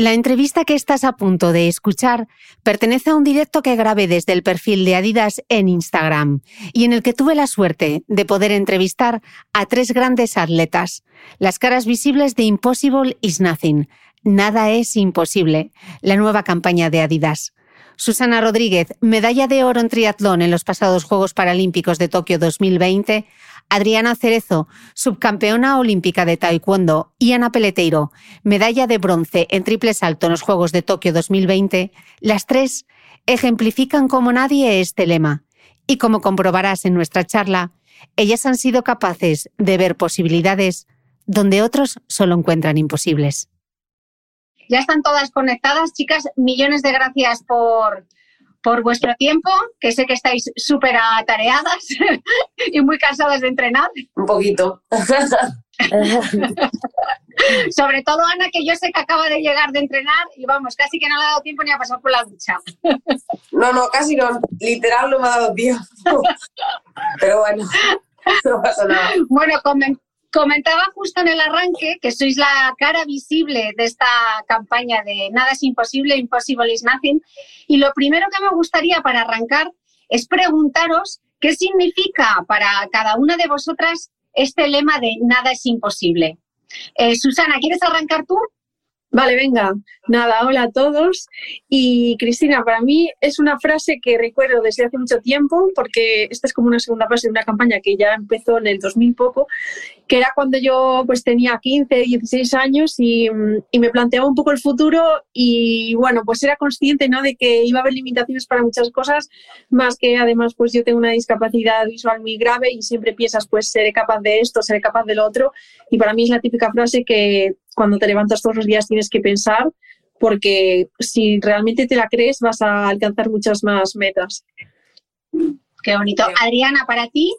La entrevista que estás a punto de escuchar pertenece a un directo que grabé desde el perfil de Adidas en Instagram y en el que tuve la suerte de poder entrevistar a tres grandes atletas, las caras visibles de Impossible is Nothing. Nada es imposible, la nueva campaña de Adidas. Susana Rodríguez, medalla de oro en triatlón en los pasados Juegos Paralímpicos de Tokio 2020, Adriana Cerezo, subcampeona olímpica de taekwondo, y Ana Peleteiro, medalla de bronce en triple salto en los Juegos de Tokio 2020, las tres ejemplifican como nadie este lema. Y como comprobarás en nuestra charla, ellas han sido capaces de ver posibilidades donde otros solo encuentran imposibles. Ya están todas conectadas, chicas. Millones de gracias por, por vuestro tiempo, que sé que estáis súper atareadas y muy cansadas de entrenar. Un poquito. Sobre todo Ana, que yo sé que acaba de llegar de entrenar y vamos, casi que no le ha dado tiempo ni a pasar por la ducha. No, no, casi no, literal no me ha dado tiempo. Pero bueno, no pasa nada. Bueno, comen- comentaba justo en el arranque que sois la cara visible de esta campaña de Nada es imposible, Impossible is Nothing. Y lo primero que me gustaría para arrancar es preguntaros qué significa para cada una de vosotras este lema de Nada es imposible. Eh, Susana, ¿quieres arrancar tú? Vale, venga. Nada, hola a todos. Y Cristina, para mí es una frase que recuerdo desde hace mucho tiempo, porque esta es como una segunda fase de una campaña que ya empezó en el 2000 poco, que era cuando yo pues tenía 15, 16 años y, y me planteaba un poco el futuro y bueno, pues era consciente ¿no? de que iba a haber limitaciones para muchas cosas, más que además pues yo tengo una discapacidad visual muy grave y siempre piensas pues seré capaz de esto, seré capaz de lo otro y para mí es la típica frase que cuando te levantas todos los días tienes que pensar porque si realmente te la crees vas a alcanzar muchas más metas. Qué bonito. Adriana, para ti,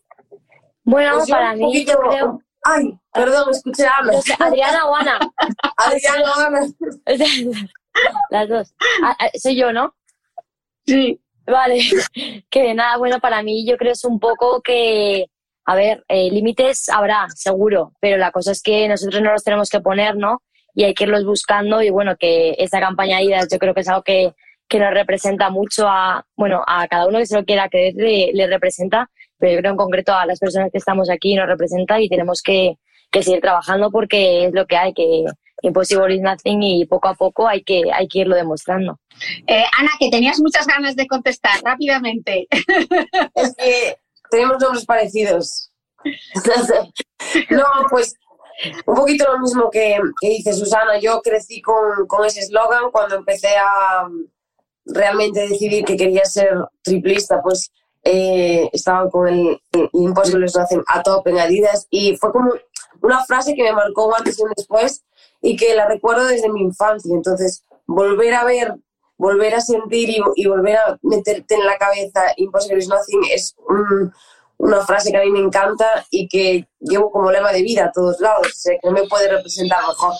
Bueno, Pues para mí poquito- yo creo... Ay, perdón, escuché a Ana. Adriana o Ana. Adriana, Ana. Las dos. Ah, ah, soy yo, ¿no? Sí. Vale. Que nada, bueno, para mí yo creo es un poco que, a ver, eh, límites habrá, seguro, pero la cosa es que nosotros no los tenemos que poner, ¿no? Y hay que irlos buscando y bueno, que esta campaña IDAS yo creo que es algo que, que nos representa mucho a, bueno, a cada uno que se lo quiera creer le, le representa, pero yo creo en concreto a las personas que estamos aquí nos representa y tenemos que, que seguir trabajando porque es lo que hay, que impossible is nothing y poco a poco hay que, hay que irlo demostrando. Eh, Ana, que tenías muchas ganas de contestar rápidamente. Es que tenemos nombres parecidos. No, pues un poquito lo mismo que, que dice Susana. Yo crecí con, con ese eslogan cuando empecé a um, realmente decidir que quería ser triplista, pues eh, estaba con el, el Impossible Nothing a top en Adidas y fue como una frase que me marcó antes y después y que la recuerdo desde mi infancia. Entonces, volver a ver, volver a sentir y, y volver a meterte en la cabeza Impossible is Nothing es un- una frase que a mí me encanta y que llevo como lema de vida a todos lados. O sea, que me puede representar mejor.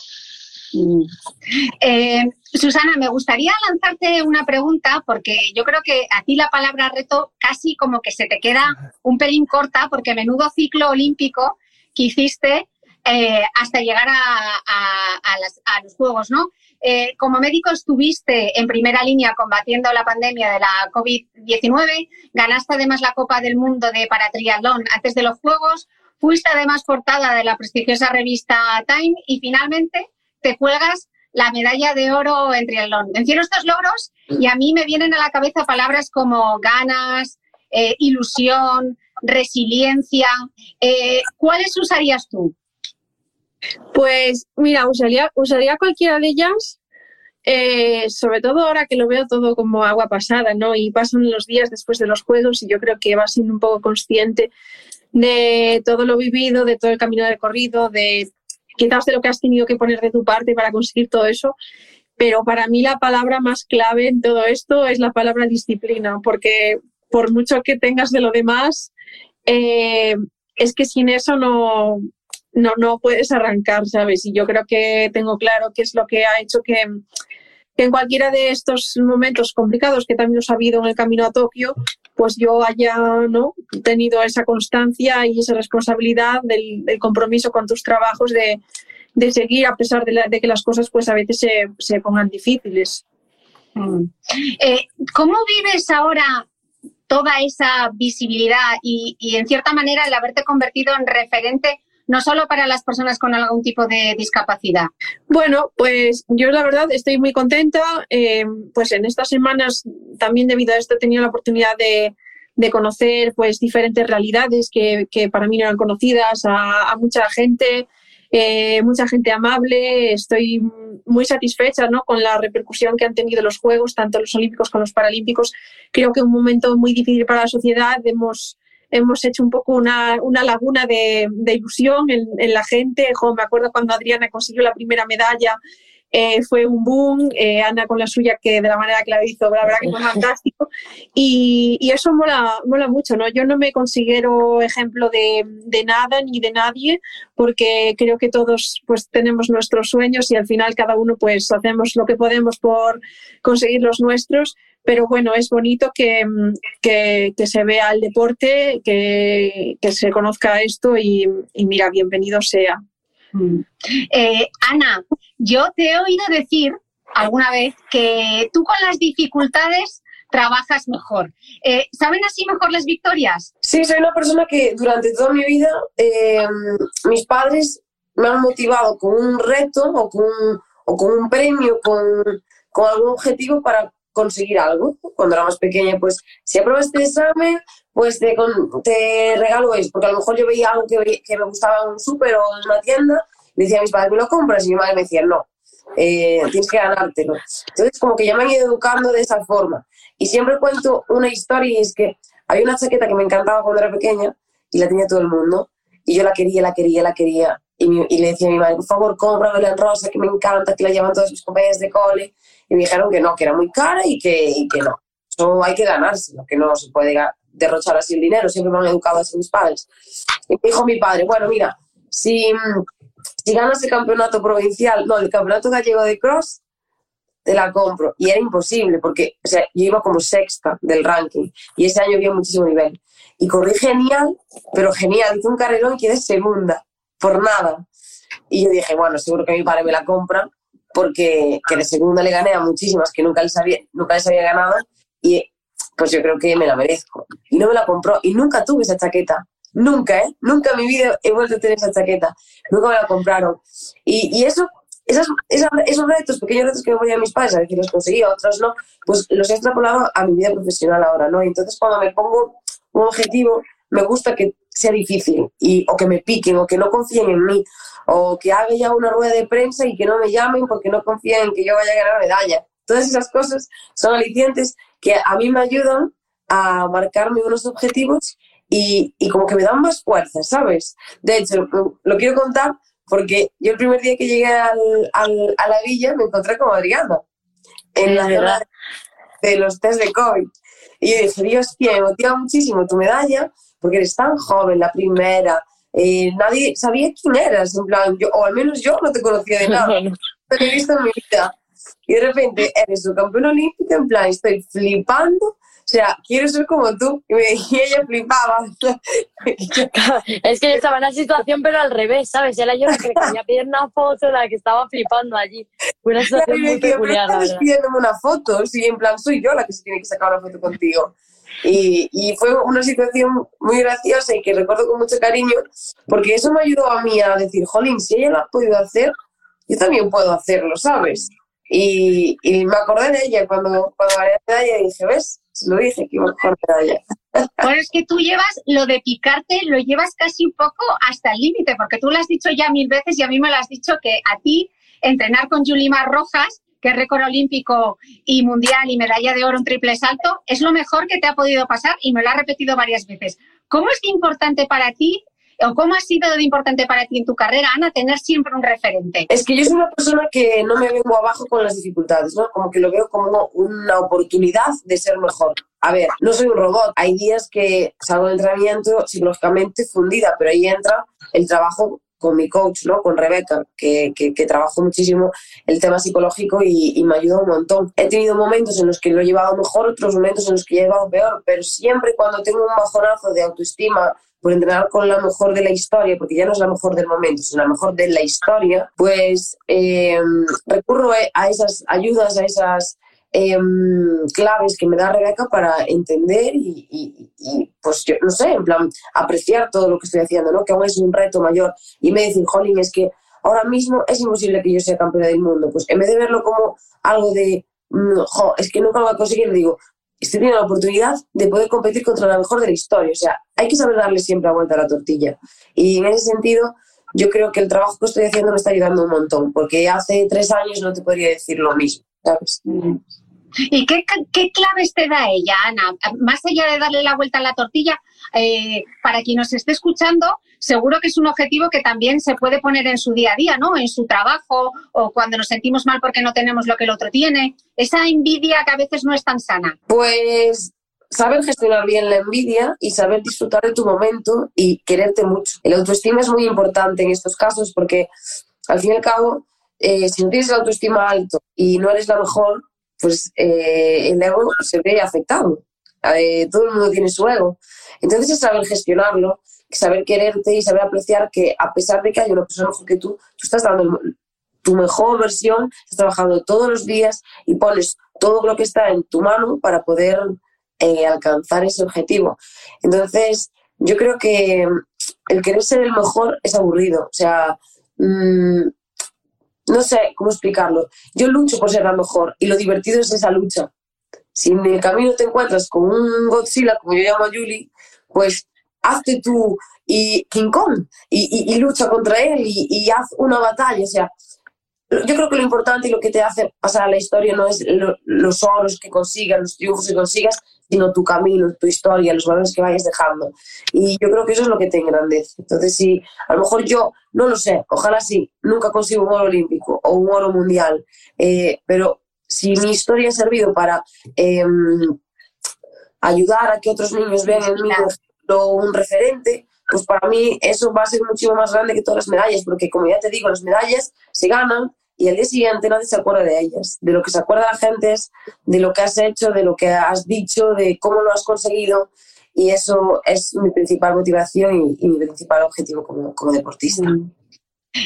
Eh, Susana, me gustaría lanzarte una pregunta porque yo creo que a ti la palabra reto casi como que se te queda un pelín corta porque menudo ciclo olímpico que hiciste eh, hasta llegar a, los Juegos, ¿no? Eh, como médico estuviste en primera línea combatiendo la pandemia de la COVID-19, ganaste además la Copa del Mundo de Paratriatlón antes de los Juegos, fuiste además portada de la prestigiosa revista Time y finalmente te juegas la medalla de oro en triatlón. Menciono estos logros y a mí me vienen a la cabeza palabras como ganas, eh, ilusión, resiliencia. ¿Cuáles usarías tú? Pues mira, usaría, usaría cualquiera de ellas, eh, sobre todo ahora que lo veo todo como agua pasada, ¿no? Y pasan los días después de los juegos y yo creo que vas siendo un poco consciente de todo lo vivido, de todo el camino recorrido, de quizás de lo que has tenido que poner de tu parte para conseguir todo eso. Pero para mí la palabra más clave en todo esto es la palabra disciplina, porque por mucho que tengas de lo demás, eh, es que sin eso no, no, no puedes arrancar, ¿sabes? Y yo creo que tengo claro qué es lo que ha hecho que, en cualquiera de estos momentos complicados que también os ha habido en el camino a Tokio, pues yo haya ¿no? tenido esa constancia y esa responsabilidad del, compromiso con tus trabajos de, seguir a pesar de, que las cosas pues a veces se, pongan difíciles. Mm. Eh, ¿Cómo vives ahora toda esa visibilidad y, y, en cierta manera el haberte convertido en referente no solo para las personas con algún tipo de discapacidad? Bueno, pues yo la verdad estoy muy contenta. Eh, pues en estas semanas, también debido a esto, he tenido la oportunidad de, conocer pues diferentes realidades que, para mí no eran conocidas a, mucha gente. Eh, mucha gente amable, estoy muy satisfecha ¿no? con la repercusión que han tenido los Juegos, tanto los Olímpicos como los Paralímpicos. Creo que un momento muy difícil para la sociedad hemos hemos hecho un poco una, una laguna de, ilusión en, en, la gente. me acuerdo cuando Adriana consiguió la primera medalla, eh, fue un boom, eh, Ana con la suya, que de la manera que la hizo, la verdad que fue fantástico. Y, y, eso mola, mola mucho, ¿no? Yo no me considero ejemplo de, de, nada ni de nadie, porque creo que todos pues tenemos nuestros sueños y al final cada uno pues hacemos lo que podemos por conseguir los nuestros pero bueno, es bonito que, se vea el deporte, que, se conozca esto y, mira, bienvenido sea. Mm. Eh, Ana, yo te he oído decir alguna vez que tú con las dificultades trabajas mejor. Eh, ¿Saben así mejor las victorias? Sí, soy una persona que durante toda mi vida eh, mis padres me han motivado con un reto o con un, o con un premio, con, con algún objetivo para conseguir algo. Cuando era más pequeña, pues si apruebas este examen, pues te, te regalo esto, porque a lo mejor yo veía algo que, que me gustaba en un súper o en una tienda, y decía a mis padres, ¿me lo compras? Y mi madre me decía, no, eh, tienes que ganártelo. Entonces, como que ya me han ido educando de esa forma. Y siempre cuento una historia y es que hay una chaqueta que me encantaba cuando era pequeña y la tenía todo el mundo. Y yo la quería, la quería, la quería. Y, le decía a mi madre, por favor, cómpramela en rosa, que me encanta, que la llevan todos mis compañeros de cole. Y me dijeron que no, que era muy cara y que, y que no. Eso hay que ganárselo, que no se puede derrochar así el dinero. Siempre me han educado así mis padres. Y me dijo mi padre, bueno, mira, si, si ganas el campeonato provincial, no, el campeonato gallego de cross, te la compro. Y era imposible, porque o sea, yo iba como sexta del ranking y ese año había muchísimo nivel. Y corrí genial, pero genial. Hice un carrerón y quedé segunda por nada. Y yo dije, bueno, seguro que mi padre me la compra, porque que de segunda le gané a muchísimas que nunca les había, nunca les había ganado, y pues yo creo que me la merezco. Y no me la compró, y nunca tuve esa chaqueta. Nunca, ¿eh? Nunca en mi vida he vuelto a tener esa chaqueta. Nunca me la compraron. Y, y eso, esas, esos retos, pequeños retos que me ponían mis padres, a veces los conseguía, otros no, pues los he extrapolado a mi vida profesional ahora, ¿no? Y entonces cuando me pongo un objetivo, me gusta que sea difícil y, o que me piquen o que no confíen en mí o que haga ya una rueda de prensa y que no me llamen porque no confían en que yo vaya a ganar medalla. Todas esas cosas son alicientes que a mí me ayudan a marcarme unos objetivos y, y como que me dan más fuerza, ¿sabes? De hecho, lo quiero contar porque yo el primer día que llegué al, al, a la villa me encontré con Adriana en la zona de los test de COVID. Y yo dije, Dios, tío, me motiva muchísimo tu medalla porque eres tan joven, la primera, eh, nadie sabía quién eras, en plan, yo, o al menos yo no te conocía de nada, te he visto en mi vida. Y de repente eres tu campeón olímpico, en plan, estoy flipando, sea, quiero ser como tú. Y, ella flipaba. es que yo estaba en la situación, pero al revés, ¿sabes? Era yo la que quería pedir una foto, la que estaba flipando allí. Fue una situación muy peculiar. pidiéndome una foto, sí, en plan, soy yo la que se tiene que sacar una foto contigo. Y, y, fue una situación muy graciosa y que recuerdo con mucho cariño, porque eso me ayudó a mí a decir, jolín, si ella lo ha podido hacer, yo también puedo hacerlo, ¿sabes? Y, y me acordé de ella cuando, cuando gané la medalla y dije, ¿ves? Se lo dije que iba a ganar medalla. Bueno, es que tú llevas lo de picarte, lo llevas casi un poco hasta el límite, porque tú lo has dicho ya mil veces y a mí me lo has dicho que a ti entrenar con Yulimar Rojas, que récord olímpico y mundial y medalla de oro en triple salto, es lo mejor que te ha podido pasar y me lo ha repetido varias veces. ¿Cómo es importante para ti o cómo ha sido de importante para ti en tu carrera, Ana, tener siempre un referente? Es que yo soy una persona que no me vengo abajo con las dificultades, ¿no? Como que lo veo como una oportunidad de ser mejor. A ver, no soy un robot. Hay días que salgo de entrenamiento psicológicamente fundida, pero ahí entra el trabajo con mi coach, ¿no? Con Rebeca, que, que, que trabajo muchísimo el tema psicológico y, me ayuda un montón. He tenido momentos en los que lo he llevado mejor, otros momentos en los que he llevado peor, pero siempre cuando tengo un bajonazo de autoestima por entrenar con la mejor de la historia, porque ya no es la mejor del momento, sino la mejor de la historia, pues eh, recurro a esas ayudas, a esas eh, claves que me da Rebeca para entender y, y, y, pues yo no sé, en plan, apreciar todo lo que estoy haciendo, ¿no? Que aún es un reto mayor. Y me dicen, Jolín, es que ahora mismo es imposible que yo sea campeona del mundo. Pues en vez de verlo como algo de, mm, es que nunca lo voy a conseguir, digo, estoy teniendo la oportunidad de poder competir contra la mejor de la historia. O sea, hay que saber darle siempre la vuelta a la tortilla. Y en ese sentido, yo creo que el trabajo que estoy haciendo me está ayudando un montón, porque hace tres años no te podría decir lo mismo, ¿sabes? ¿Y qué, qué, claves te da ella, Ana? Más allá de darle la vuelta a la tortilla, eh, para quien nos esté escuchando, seguro que es un objetivo que también se puede poner en su día a día, ¿no? En su trabajo o cuando nos sentimos mal porque no tenemos lo que el otro tiene. Esa envidia que a veces no es tan sana. Pues saber gestionar bien la envidia y saber disfrutar de tu momento y quererte mucho. El autoestima es muy importante en estos casos porque, al fin y al cabo, eh, si no tienes el autoestima alto y no eres la mejor, pues eh, el ego se ve afectado. Eh, todo el mundo tiene su ego. Entonces es saber gestionarlo, saber quererte y saber apreciar que a pesar de que hay una persona mejor que tú, tú estás dando tu mejor versión, estás trabajando todos los días y pones todo lo que está en tu mano para poder eh, alcanzar ese objetivo. Entonces, yo creo que el querer ser el mejor es aburrido. O sea, mmm, no sé cómo explicarlo. Yo lucho por ser la mejor y lo divertido es esa lucha. Si en el camino te encuentras con un Godzilla, como yo llamo a Julie, pues hazte tú y King Kong y, lucha contra él y, haz una batalla. O sea, yo creo que lo importante y lo que te hace pasar a la historia no es lo, los oros que consigas, los triunfos que consigas, sino tu camino, tu historia, los valores que vayas dejando. Y yo creo que eso es lo que te engrandece. Entonces, si a lo mejor yo, no lo sé, ojalá sí, nunca consigo un oro olímpico o un oro mundial, eh, pero si mi historia ha servido para eh, ayudar a que otros niños vean en mí un referente, pues para mí eso va a ser muchísimo más grande que todas las medallas, porque como ya te digo, las medallas se ganan y al día siguiente nadie se acuerda de ellas. De lo que se acuerda la gente es de lo que has hecho, de lo que has dicho, de cómo lo has conseguido. Y eso es mi principal motivación y, mi principal objetivo como, como deportista.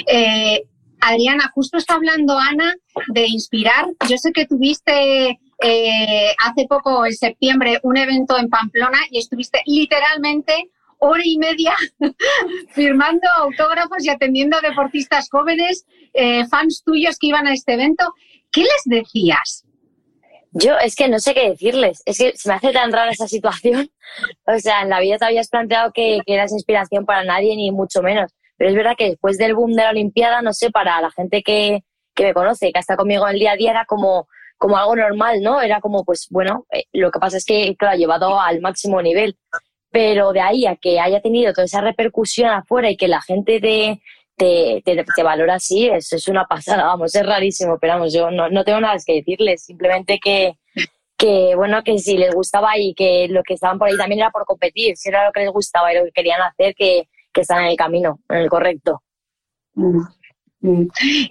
Eh, Adriana, justo está hablando Ana de inspirar. Yo sé que tuviste eh, hace poco, en septiembre, un evento en Pamplona y estuviste literalmente hora y media firmando autógrafos y atendiendo a deportistas jóvenes, eh, fans tuyos que iban a este evento. ¿Qué les decías? Yo es que no sé qué decirles, es que se me hace tan rara esa situación. O sea, en la vida te habías planteado que, que eras inspiración para nadie, ni mucho menos. Pero es verdad que después del boom de la Olimpiada, no sé, para la gente que, que me conoce, que está conmigo en el día a día, era como, como algo normal, ¿no? Era como, pues bueno, eh, lo que pasa es que, claro, llevado al máximo nivel. Pero de ahí a que haya tenido toda esa repercusión afuera y que la gente te, te, te, te valora así, es, es una pasada, vamos, es rarísimo, pero vamos, yo no, no tengo nada que decirles, simplemente que, que, bueno, que si les gustaba y que lo que estaban por ahí también era por competir, si era lo que les gustaba y lo que querían hacer, que, que están en el camino, en el correcto.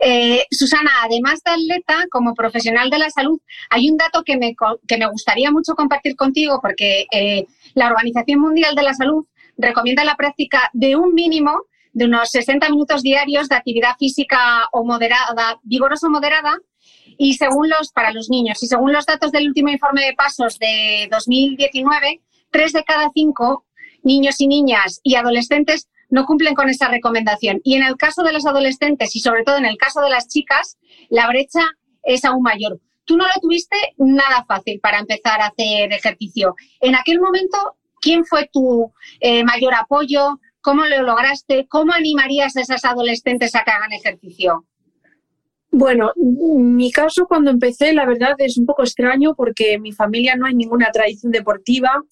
Eh, Susana, además de atleta, como profesional de la salud, hay un dato que me, que me gustaría mucho compartir contigo porque eh, la Organización Mundial de la Salud recomienda la práctica de un mínimo de unos 60 minutos diarios de actividad física o moderada, vigorosa o moderada, y según los, para los niños, y según los datos del último informe de pasos de 2019, tres de cada cinco niños y niñas y adolescentes no cumplen con esa recomendación. Y en el caso de los adolescentes y sobre todo en el caso de las chicas, la brecha es aún mayor. Tú no lo tuviste nada fácil para empezar a hacer ejercicio. En aquel momento, ¿quién fue tu eh, mayor apoyo? ¿Cómo lo lograste? ¿Cómo animarías a esas adolescentes a que hagan ejercicio? Bueno, mi caso cuando empecé, la verdad es un poco extraño porque en mi familia no hay ninguna tradición deportiva.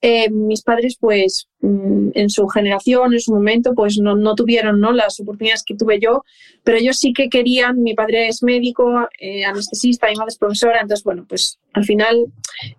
Eh, mis padres, pues, en su generación, en su momento, pues no, no, tuvieron ¿no? las oportunidades que tuve yo, pero ellos sí que querían, mi padre es médico, eh, anestesista, mi madre es profesora, entonces, bueno, pues al final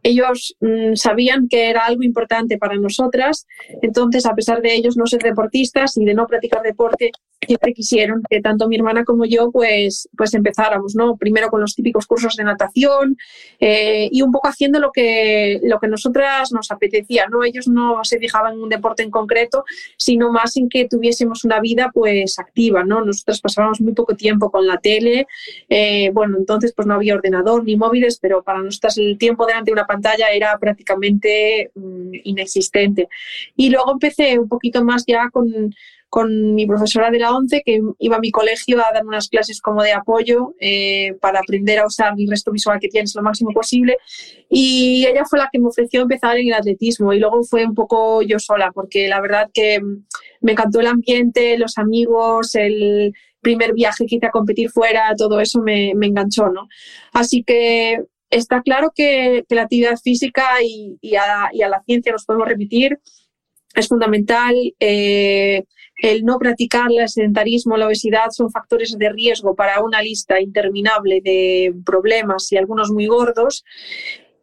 ellos mm, sabían que era algo importante para nosotras, entonces, a pesar de ellos no ser deportistas y de no practicar deporte, siempre quisieron que tanto mi hermana como yo, pues, pues empezáramos, ¿no? Primero con los típicos cursos de natación eh, y un poco haciendo lo que, lo que nosotras nos apetecía, ¿no? Ellos no se fijaban en un deporte en concreto, sino más en que tuviésemos una vida, pues, activa, ¿no? Nosotras pasábamos muy poco tiempo con la tele, eh, bueno, entonces, pues no había ordenador ni móviles, pero para nosotras el tiempo delante de una pantalla era prácticamente mm, inexistente. Y luego empecé un poquito más ya con con mi profesora de la ONCE, que iba a mi colegio a dar unas clases como de apoyo eh, para aprender a usar el resto visual que tienes lo máximo posible. Y ella fue la que me ofreció empezar en el atletismo y luego fue un poco yo sola, porque la verdad que me encantó el ambiente, los amigos, el primer viaje que hice a competir fuera, todo eso me, me enganchó, ¿no? Así que está claro que, que la actividad física y, y, a, y, a, la ciencia nos podemos remitir, es fundamental. Eh, el no practicar el sedentarismo, la obesidad son factores de riesgo para una lista interminable de problemas y algunos muy gordos.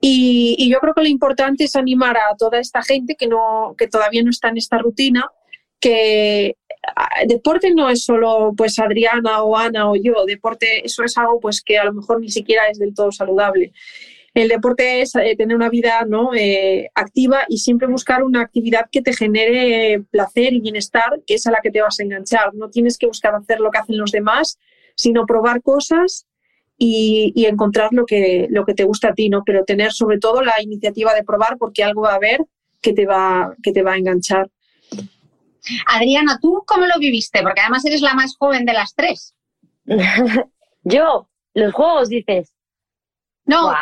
Y, yo creo que lo importante es animar a toda esta gente que, no, que todavía no está en esta rutina, que deporte no es solo pues Adriana o Ana o yo, deporte eso es algo pues que a lo mejor ni siquiera es del todo saludable. El deporte es eh, tener una vida ¿no? Eh, activa y siempre buscar una actividad que te genere placer y bienestar, que es a la que te vas a enganchar. No tienes que buscar hacer lo que hacen los demás, sino probar cosas y, y, encontrar lo que, lo que te gusta a ti, ¿no? Pero tener sobre todo la iniciativa de probar porque algo va a haber que te va, que te va a enganchar. Adriana, ¿tú cómo lo viviste? Porque además eres la más joven de las tres. Yo, los juegos, dices. No,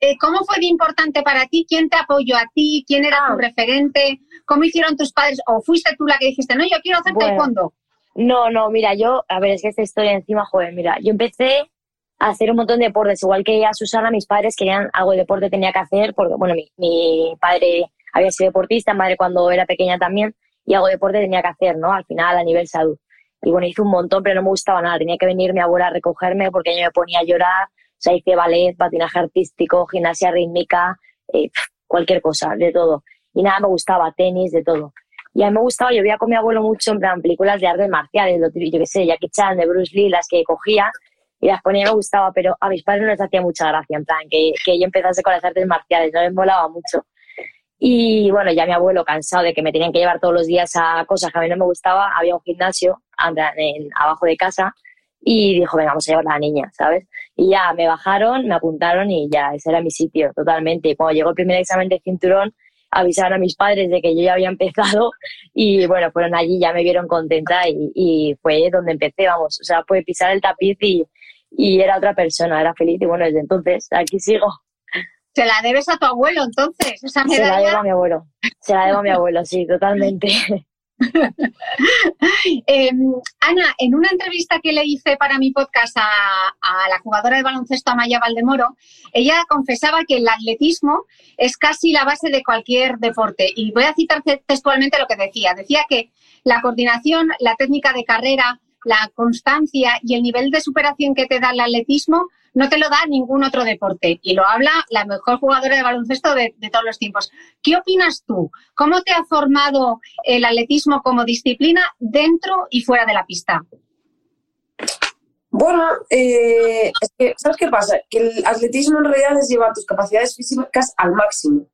eh, ¿cómo fue de importante para ti? ¿Quién te apoyó a ti? ¿Quién era tu ah. referente? ¿Cómo hicieron tus padres? ¿O fuiste tú la que dijiste, no, yo quiero hacer bueno, taekwondo? No, no, mira, yo, a ver, es que esta historia encima, joven, mira, yo empecé a hacer un montón de deportes, igual que a Susana, mis padres querían algo de deporte tenía que hacer, porque, bueno, mi, mi padre había sido deportista, madre cuando era pequeña también, y algo de deporte tenía que hacer, ¿no? Al final, a nivel salud. Y bueno, hice un montón, pero no me gustaba nada. Tenía que venir mi abuela a recogerme porque yo me ponía a llorar, sea, hice ballet, patinaje artístico, gimnasia rítmica, eh, cualquier cosa, de todo. Y nada, me gustaba, tenis, de todo. Y a mí me gustaba, yo veía con mi abuelo mucho en plan películas de artes marciales, yo qué sé, Jackie Chan, de Bruce Lee, las que cogía y las ponía me gustaba, pero a mis padres no les hacía mucha gracia, en plan, que, que yo empezase con las artes marciales, no les molaba mucho. Y bueno, ya mi abuelo, cansado de que me tenían que llevar todos los días a cosas que a mí no me gustaba, había un gimnasio en, abajo de casa y dijo, venga, vamos a llevar a la niña, ¿sabes? Y ya me bajaron, me apuntaron y ya, ese era mi sitio totalmente. Y cuando llegó el primer examen de cinturón, avisaron a mis padres de que yo ya había empezado y bueno, fueron allí, ya me vieron contenta y, y fue donde empecé, vamos, o sea, fue pisar el tapiz y, y era otra persona, era feliz y bueno, desde entonces aquí sigo. Se la debes a tu abuelo entonces, esa medalla. Se la debo a mi abuelo, se la debo a mi abuelo, sí, totalmente. eh, Ana, en una entrevista que le hice para mi podcast a, a, la jugadora de baloncesto Amaya Valdemoro, ella confesaba que el atletismo es casi la base de cualquier deporte. Y voy a citar textualmente lo que decía. Decía que la coordinación, la técnica de carrera, la constancia y el nivel de superación que te da el atletismo no te lo da ningún otro deporte. Y lo habla la mejor jugadora de baloncesto de, todos los tiempos. ¿Qué opinas tú? ¿Cómo te ha formado el atletismo como disciplina dentro y fuera de la pista? Bueno, eh, es que, ¿sabes qué pasa? Que el atletismo en realidad es llevar tus capacidades físicas al máximo.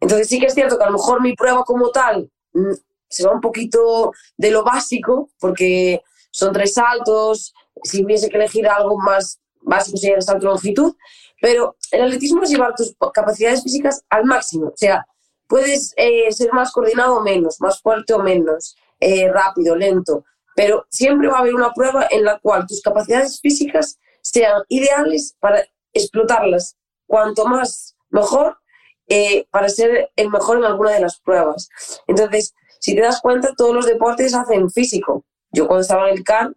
Entonces sí que es cierto que a lo mejor mi prueba como tal mm, se va un poquito de lo básico, porque son tres saltos, si hubiese que elegir algo más sería el salto de longitud, pero el atletismo es llevar tus capacidades físicas al máximo. O sea, puedes eh, ser más coordinado o menos, más fuerte o menos, eh, rápido, lento, pero siempre va a haber una prueba en la cual tus capacidades físicas sean ideales para explotarlas cuanto más mejor eh, para ser el mejor en alguna de las pruebas. Entonces, si te das cuenta, todos los deportes hacen físico. Yo cuando estaba en el CAR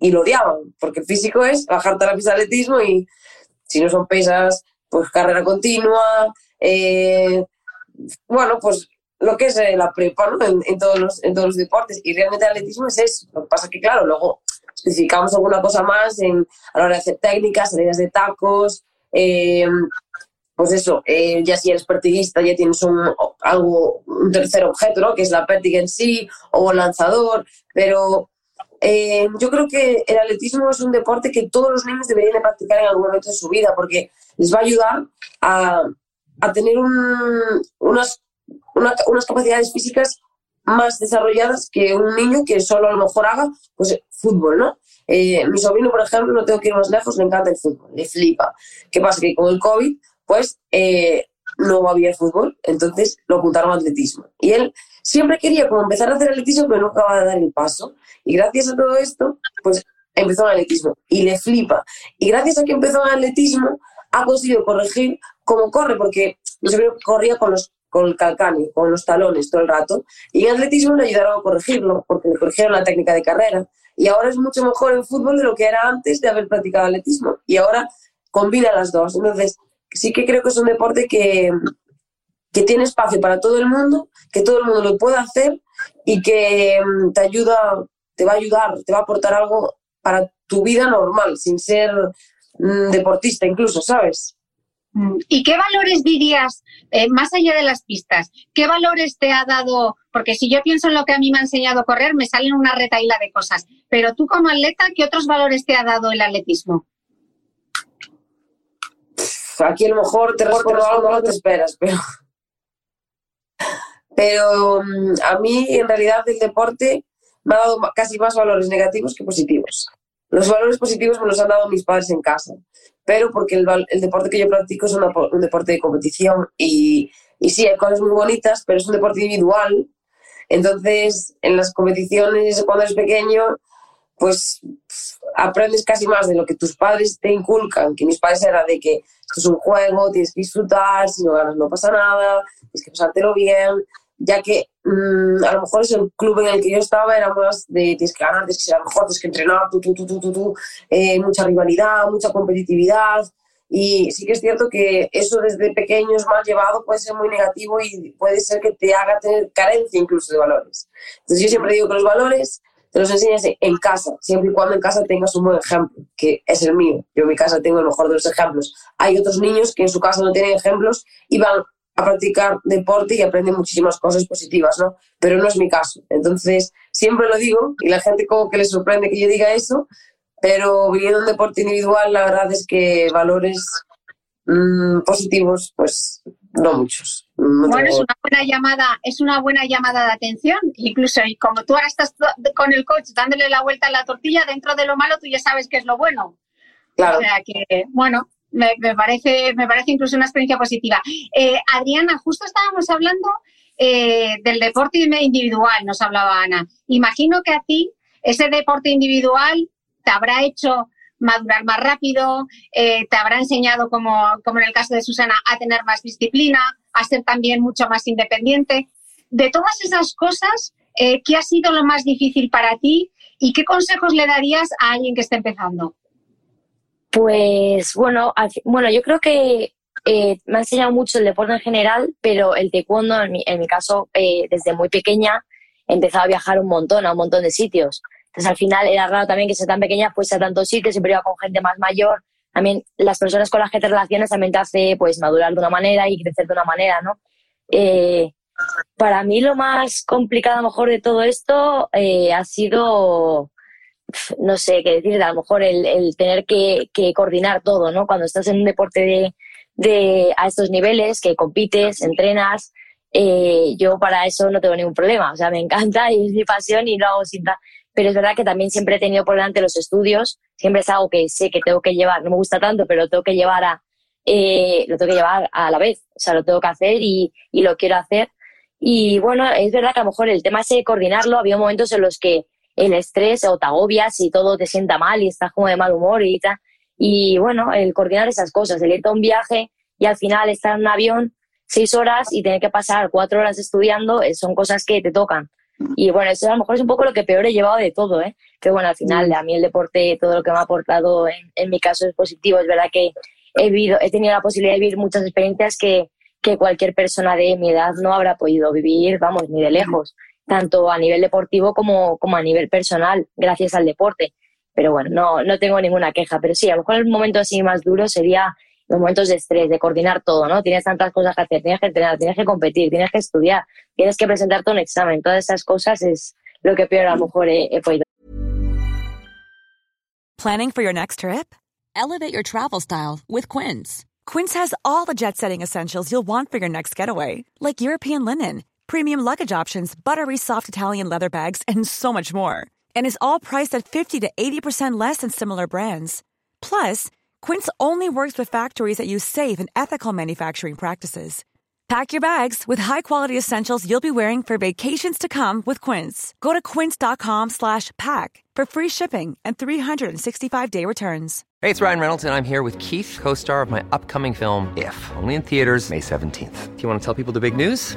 y lo odiaban, porque físico es bajarte a la pista de atletismo y si no son pesas, pues carrera continua, eh, bueno, pues lo que es eh, la prepa en, todos los, en todos los deportes. Y realmente el atletismo es eso. Lo que pasa es que, claro, luego especificamos alguna cosa más en, a la hora de hacer técnicas, salidas de tacos, eh, pues eso, ya si eres pertiguista ya tienes un, algo, un tercer objeto, ¿no? que es la pértiga en sí, o lanzador, pero eh, yo creo que el atletismo es un deporte que todos los niños deberían de practicar en algún momento de su vida porque les va a ayudar a, a tener un, unas, unas capacidades físicas más desarrolladas que un niño que solo a lo mejor haga pues, fútbol, ¿no? Eh, mi sobrino, por ejemplo, no tengo que ir más lejos, le encanta el fútbol, le flipa. ¿Qué pasa? Que con el COVID, pues eh, no había fútbol, entonces lo apuntaron a atletismo. Y él siempre quería como empezar a hacer atletismo, pero no acababa de dar el paso. Y gracias a todo esto, pues empezó en atletismo y le flipa. Y gracias a que empezó en atletismo, ha conseguido corregir cómo corre, porque yo siempre corría con los con el calcáneo, con los talones todo el rato. Y en atletismo le ayudaron a corregirlo, porque le corrigieron la técnica de carrera. Y ahora es mucho mejor en fútbol de lo que era antes de haber practicado atletismo. Y ahora combina las dos. Entonces, sí que creo que es un deporte que, que tiene espacio para todo el mundo, que todo el mundo lo puede hacer y que mm, te ayuda, te va a ayudar, te va a aportar algo para tu vida normal, sin ser mm, deportista incluso, ¿sabes? Mm. ¿Y qué valores dirías, eh, más allá de las pistas, qué valores te ha dado? Porque si yo pienso en lo que a mí me ha enseñado a correr, me salen una retaíla de cosas. Pero tú como atleta, ¿qué otros valores te ha dado el atletismo? Aquí a lo mejor te respondo algo, no te esperas, pero pero mm, a mí, en realidad, el deporte me ha dado casi más valores negativos que positivos. Los valores positivos me los han dado mis padres en casa, pero porque el, deporte que yo practico es un deporte de competición y, y sí, hay cosas muy bonitas, pero es un deporte individual. Entonces, en las competiciones, cuando eres pequeño, pues aprendes casi más de lo que tus padres te inculcan, que mis padres era de que esto es un juego, tienes que disfrutar, si no ganas no pasa nada, tienes que pasártelo bien ya que mm, a lo mejor es el club en el que yo estaba era más de tienes que ganar, tienes que ser mejor, tienes que entrenar, tú, tú, tú, tú, tú, mucha rivalidad, mucha competitividad. Y sí que es cierto que eso desde pequeños mal llevado puede ser muy negativo y puede ser que te haga tener carencia incluso de valores. Entonces yo siempre digo que los valores te los enseñas en casa, siempre y cuando en casa tengas un buen ejemplo, que es el mío. Yo en mi casa tengo el mejor de los ejemplos. Hay otros niños que en su casa no tienen ejemplos y van a practicar deporte y aprende muchísimas cosas positivas, ¿no? Pero no es mi caso. Entonces, siempre lo digo y la gente como que le sorprende que yo diga eso, pero viniendo un deporte individual, la verdad es que valores mm, positivos, pues no muchos. bueno, es una buena llamada, es una buena llamada de atención. Incluso y como tú ahora estás con el coach dándole la vuelta a la tortilla, dentro de lo malo tú ya sabes que es lo bueno. Claro. O sea que, bueno, me, parece, me parece incluso una experiencia positiva. Eh, Adriana, justo estábamos hablando eh, del deporte individual, nos hablaba Ana. Imagino que a ti ese deporte individual te habrá hecho madurar más rápido, eh, te habrá enseñado, como, como en el caso de Susana, a tener más disciplina, a ser también mucho más independiente. De todas esas cosas, ¿qué ha sido lo más difícil para ti y qué consejos le darías a alguien que esté empezando? Pues bueno, bueno, yo creo que eh, me ha enseñado mucho el deporte en general, pero el taekwondo, en mi, caso, eh, desde muy pequeña, he empezado a viajar un montón, a un montón de sitios. Entonces, al final era raro también que sea tan pequeña fuese a tantos sitios, siempre iba con gente más mayor. También las personas con las que te relacionas también te hace pues madurar de una manera y crecer de una manera, ¿no? Eh, para mí lo más complicado a lo mejor de todo esto ha sido no sé qué decir, a lo mejor el, tener que, coordinar todo, ¿no? Cuando estás en un deporte de, a estos niveles, que compites, entrenas, eh, yo para eso no tengo ningún problema. O sea, me encanta y es mi pasión y lo hago sin Pero es verdad que también siempre he tenido por delante los estudios, siempre es algo que sé que tengo que llevar, no me gusta tanto, pero tengo que llevar a, eh, lo tengo que llevar a la vez, o sea, lo tengo que hacer y, lo quiero hacer. Y bueno, es verdad que a lo mejor el tema de coordinarlo, había momentos en los que el estrés o te agobias y todo te sienta mal y estás como de mal humor y tal. Y bueno, el coordinar esas cosas, el irte a un viaje y al final estar en un avión seis horas y tener que pasar cuatro horas estudiando, eh, son cosas que te tocan. Y bueno, eso a lo mejor es un poco lo que peor he llevado de todo, ¿eh? Que bueno, al final mm. a mí el deporte, todo lo que me ha aportado en, en mi caso es positivo. Es verdad que he, vivido, he tenido la posibilidad de vivir muchas experiencias que, que cualquier persona de mi edad no habrá podido vivir, vamos, ni de lejos tanto a nivel deportivo como, como a nivel personal, gracias al deporte. Pero bueno, no, no tengo ninguna queja. Pero sí, a lo mejor el momento así más duro sería los momentos de estrés, de coordinar todo, ¿no? Tienes tantas cosas que hacer, tienes que entrenar, tienes que competir, tienes que estudiar, tienes que presentarte un examen. Todas esas cosas es lo que peor a lo mm. mejor he, he podido. Planning for your next trip? Elevate your travel style with Quince. Quince has all the jet-setting essentials you'll want for your next getaway, like European linen premium luggage options, buttery soft Italian leather bags, and so much more. And is all priced at 50 to 80% less than similar brands. Plus, Quince only works with factories that use safe and ethical manufacturing practices. Pack your bags with high-quality essentials you'll be wearing for vacations to come with Quince. Go to quince.com/pack for free shipping and 365-day returns. Hey, it's Ryan Reynolds and I'm here with Keith, co-star of my upcoming film If, only in theaters May 17th. Do you want to tell people the big news?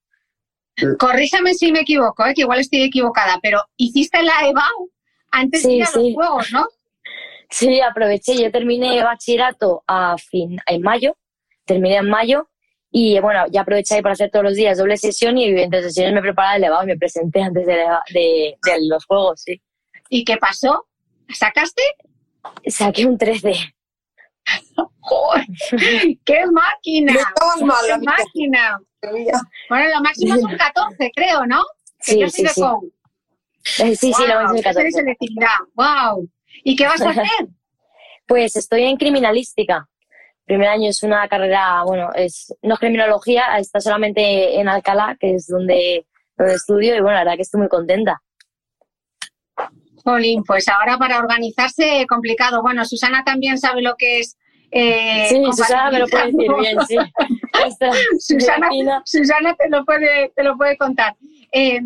Corríjame si me equivoco, ¿eh? que igual estoy equivocada, pero hiciste la EBAU antes de ir a los Juegos, ¿no? Sí, aproveché. Yo terminé bachillerato a fin, en mayo, terminé en mayo y bueno, ya aproveché ahí para hacer todos los días doble sesión y entre sesiones me preparaba el EBAU y me presenté antes de, de, los Juegos, sí. ¿Y qué pasó? ¿Sacaste? Saqué un 13. ¡Qué máquina! ¡Qué máquina! Bueno, la máxima son 14, creo, ¿no? Sí, sí, sí. Sí, sí, wow, la máxima 14. selectividad. ¡Wow! ¿Y qué vas a hacer? pues estoy en criminalística. Primer año es una carrera, bueno, es no es criminología, está solamente en Alcalá, que es donde, donde estudio, y bueno, la verdad que estoy muy contenta. Jolín, pues ahora para organizarse complicado. Bueno, Susana también sabe lo que es eh, sí, Susana me lo puede decir bien, sí. Susana, Susana, te, lo puede, te lo puede contar. Eh,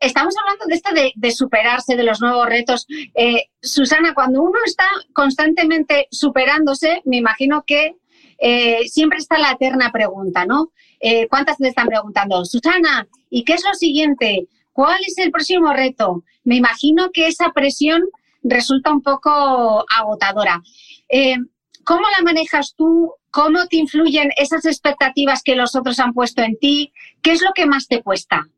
estamos hablando de esto de, superarse, de los nuevos retos. Eh, Susana, cuando uno está constantemente superándose, me imagino que siempre está la eterna pregunta, ¿no? ¿Cuántas te están preguntando? Susana, ¿y qué es lo siguiente? ¿Cuál es el próximo reto? Me imagino que esa presión resulta un poco agotadora. ¿Cómo la manejas tú? ¿Cómo te influyen esas expectativas que los otros han puesto en ti? ¿Qué es lo que más te cuesta?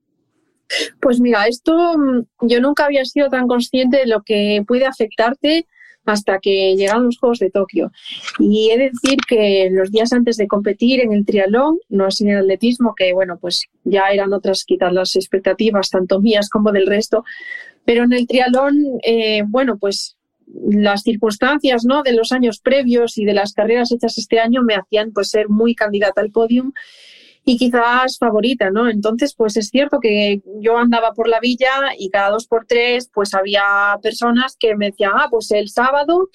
Pues mira, esto mm, yo nunca había sido tan consciente de lo que puede afectarte hasta que llegaron los Juegos de Tokio. Y he de decir que los días antes de competir en el triatlón, no así en el atletismo, que bueno, pues ya eran otras quizás las expectativas, tanto mías como del resto, pero en el triatlón, eh, bueno, pues las circunstancias ¿no? de los años previos y de las carreras hechas este año me hacían pues ser muy candidata al podium y quizás favorita, ¿no? Entonces, pues es cierto que yo andaba por la villa y cada dos por tres, pues había personas que me decían, ah, pues el sábado,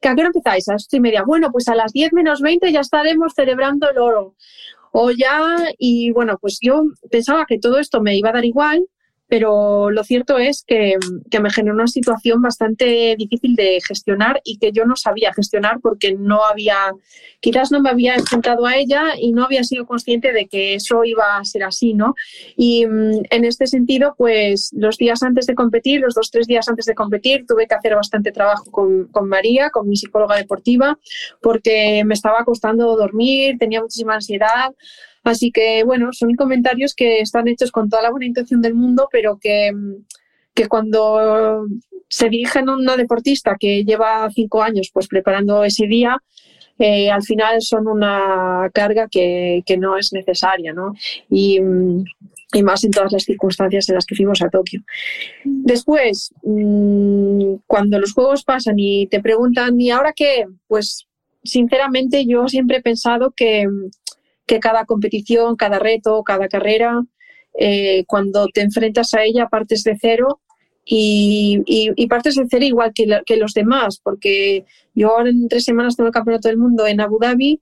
¿que ¿a qué hora empezáis? A las ocho y media. Bueno, pues a las diez menos veinte ya estaremos celebrando el oro. O ya, y bueno, pues yo pensaba que todo esto me iba a dar igual, pero lo cierto es que, me generó una situación bastante difícil de gestionar y que yo no sabía gestionar porque no había, quizás no me había enfrentado a ella y no había sido consciente de que eso iba a ser así, ¿no? Y mm, en este sentido, pues los días antes de competir, los dos, tres días antes de competir, tuve que hacer bastante trabajo con María, con mi psicóloga deportiva, porque me estaba costando dormir, tenía muchísima ansiedad. Así que, bueno, son comentarios que están hechos con toda la buena intención del mundo, pero que, que cuando se dirigen a una deportista que lleva cinco años pues preparando ese día, eh, al final son una carga que, que no es necesaria, ¿no? Y, y, más en todas las circunstancias en las que fuimos a Tokio. Después, mm, cuando los juegos pasan y te preguntan, ¿y ahora qué? Pues sinceramente yo siempre he pensado que que cada competición, cada reto, cada carrera, eh, cuando te enfrentas a ella partes de cero y, partes de cero igual que, los demás, porque yo ahora en tres semanas tengo el Campeonato del Mundo en Abu Dhabi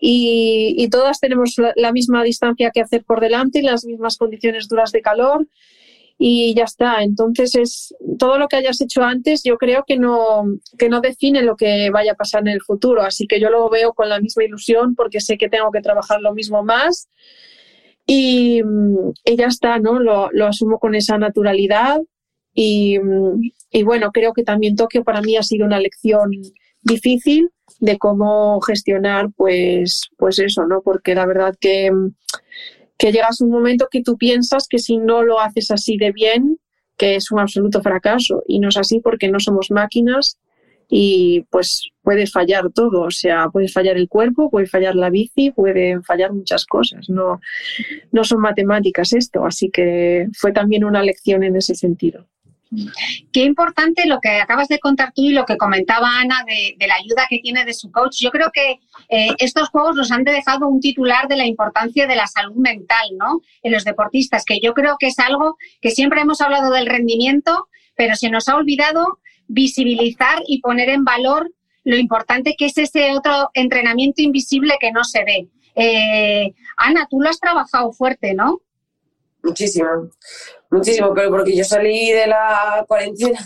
y, y todas tenemos la, la, misma distancia que hacer por delante y las mismas condiciones duras de calor y ya está. Entonces es todo lo que hayas hecho antes, yo creo que no, que no define lo que vaya a pasar en el futuro. Así que yo lo veo con la misma ilusión porque sé que tengo que trabajar lo mismo más. Y, y ya está, ¿no? Lo, lo, asumo con esa naturalidad. Y, y bueno, creo que también Tokio para mí ha sido una lección difícil de cómo gestionar, pues, pues eso, ¿no? Porque la verdad que que llegas un momento que tú piensas que si no lo haces así de bien, que es un absoluto fracaso. Y no es así porque no somos máquinas y pues puede fallar todo. O sea, puede fallar el cuerpo, puede fallar la bici, pueden fallar muchas cosas. No, no son matemáticas esto. Así que fue también una lección en ese sentido. Qué importante lo que acabas de contar tú y lo que comentaba Ana de, de la ayuda que tiene de su coach. Yo creo que eh, estos juegos nos han dejado un titular de la importancia de la salud mental, ¿no? En los deportistas, que yo creo que es algo que siempre hemos hablado del rendimiento, pero se nos ha olvidado visibilizar y poner en valor lo importante que es ese otro entrenamiento invisible que no se ve. Eh, Ana, tú lo has trabajado fuerte, ¿no? Muchísimo, muchísimo, pero porque yo salí de la cuarentena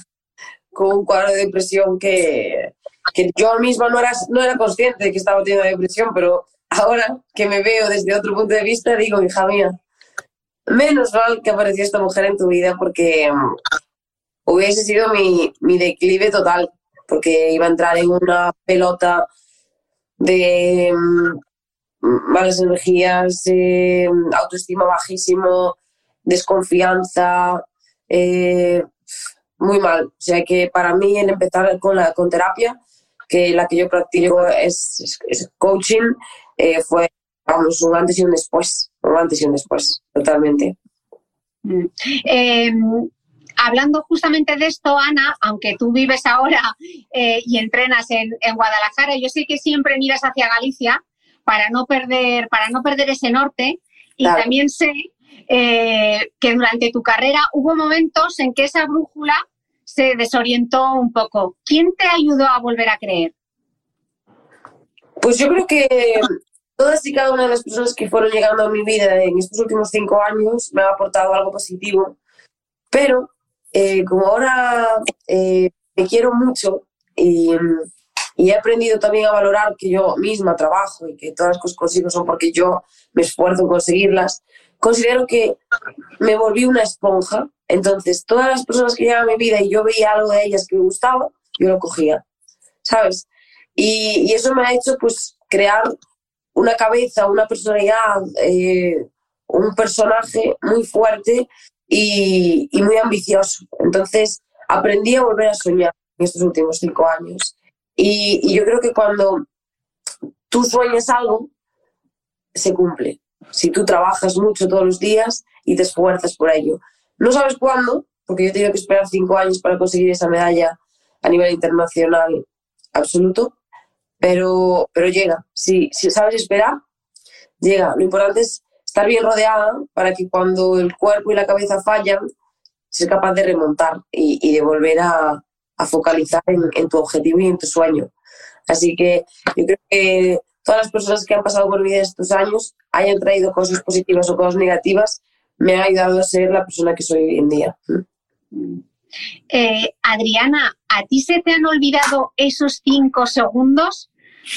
con un cuadro de depresión que, que yo misma no era, no era consciente de que estaba teniendo depresión, pero ahora que me veo desde otro punto de vista, digo, hija mía, menos mal que apareció esta mujer en tu vida porque um, hubiese sido mi, mi declive total, porque iba a entrar en una pelota de um, malas energías, eh, autoestima bajísimo, desconfianza, eh, muy mal. O sea que para mí el empezar con, la, con terapia, que la que yo practico es, es coaching, eh, fue vamos, un antes y un después, un antes y un después, totalmente. Mm. Eh, hablando justamente de esto, Ana, aunque tú vives ahora eh, y entrenas en, en, Guadalajara, yo sé que siempre miras hacia Galicia para no perder, para no perder ese norte. Y claro. también sé eh, que durante tu carrera hubo momentos en que esa brújula se desorientó un poco. ¿Quién te ayudó a volver a creer? Pues yo creo que todas y cada una de las personas que fueron llegando a mi vida en estos últimos cinco años me ha aportado algo positivo. Pero eh, como ahora eh, me quiero mucho y, y, he aprendido también a valorar que yo misma trabajo y que todas las cosas consigo son porque yo me esfuerzo en conseguirlas, considero que me volví una esponja. Entonces, todas las personas que llegaban a mi vida y yo veía algo de ellas que me gustaba, yo lo cogía, ¿sabes? Y, y eso me ha hecho, pues, crear una cabeza, una personalidad, eh, un personaje muy fuerte y, y, muy ambicioso. Entonces, aprendí a volver a soñar en estos últimos cinco años. Y, y yo creo que cuando tú sueñas algo, se cumple si tú trabajas mucho todos los días y te esfuerzas por ello. No sabes cuándo, porque yo he tenido que esperar cinco años para conseguir esa medalla a nivel internacional absoluto, pero, pero llega. Si, si sabes esperar, llega. Lo importante es estar bien rodeada para que cuando el cuerpo y la cabeza fallan, ser capaz de remontar y, y de volver a, a focalizar en, en, tu objetivo y en tu sueño. Así que yo creo que todas las personas que han pasado por mi vida estos años hayan traído cosas positivas o cosas negativas, me ha ayudado a ser la persona que soy hoy en día. Eh, Adriana, ¿a ti se te han olvidado esos cinco segundos?